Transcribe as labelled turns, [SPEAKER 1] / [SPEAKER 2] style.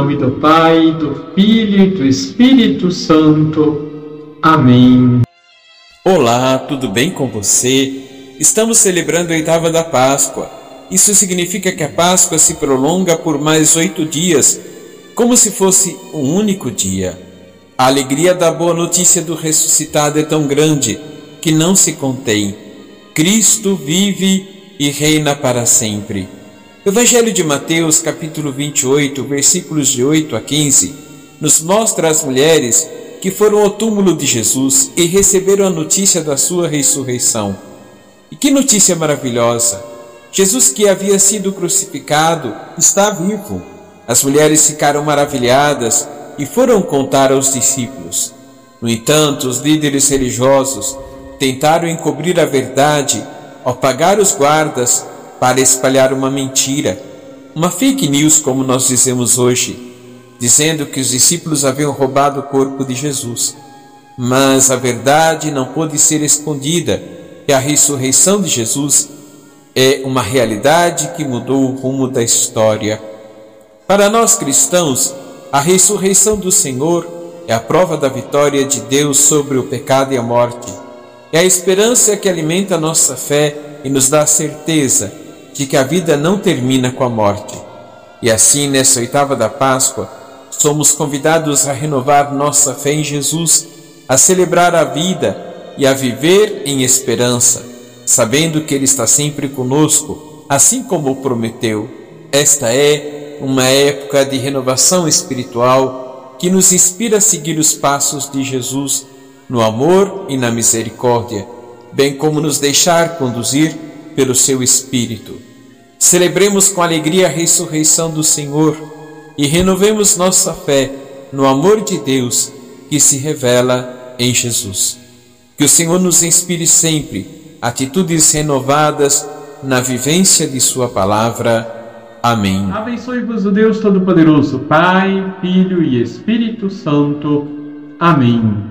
[SPEAKER 1] nome do Pai, do Filho e do Espírito Santo. Amém.
[SPEAKER 2] Olá, tudo bem com você? Estamos celebrando a oitava da Páscoa. Isso significa que a Páscoa se prolonga por mais oito dias, como se fosse um único dia. A alegria da boa notícia do ressuscitado é tão grande que não se contém. Cristo vive e reina para sempre. Evangelho de Mateus, capítulo 28, versículos de 8 a 15, nos mostra as mulheres que foram ao túmulo de Jesus e receberam a notícia da sua ressurreição. E que notícia maravilhosa! Jesus, que havia sido crucificado, está vivo. As mulheres ficaram maravilhadas e foram contar aos discípulos. No entanto, os líderes religiosos tentaram encobrir a verdade ao pagar os guardas para espalhar uma mentira, uma fake news, como nós dizemos hoje, dizendo que os discípulos haviam roubado o corpo de Jesus. Mas a verdade não pôde ser escondida, e a ressurreição de Jesus é uma realidade que mudou o rumo da história. Para nós cristãos, a ressurreição do Senhor é a prova da vitória de Deus sobre o pecado e a morte. É a esperança que alimenta a nossa fé e nos dá a certeza de que a vida não termina com a morte. E assim, nessa oitava da Páscoa, somos convidados a renovar nossa fé em Jesus, a celebrar a vida e a viver em esperança, sabendo que Ele está sempre conosco, assim como prometeu. Esta é uma época de renovação espiritual que nos inspira a seguir os passos de Jesus no amor e na misericórdia, bem como nos deixar conduzir pelo seu Espírito. Celebremos com alegria a ressurreição do Senhor e renovemos nossa fé no amor de Deus que se revela em Jesus. Que o Senhor nos inspire sempre atitudes renovadas na vivência de Sua palavra. Amém.
[SPEAKER 1] Abençoe-vos o Deus Todo-Poderoso, Pai, Filho e Espírito Santo. Amém.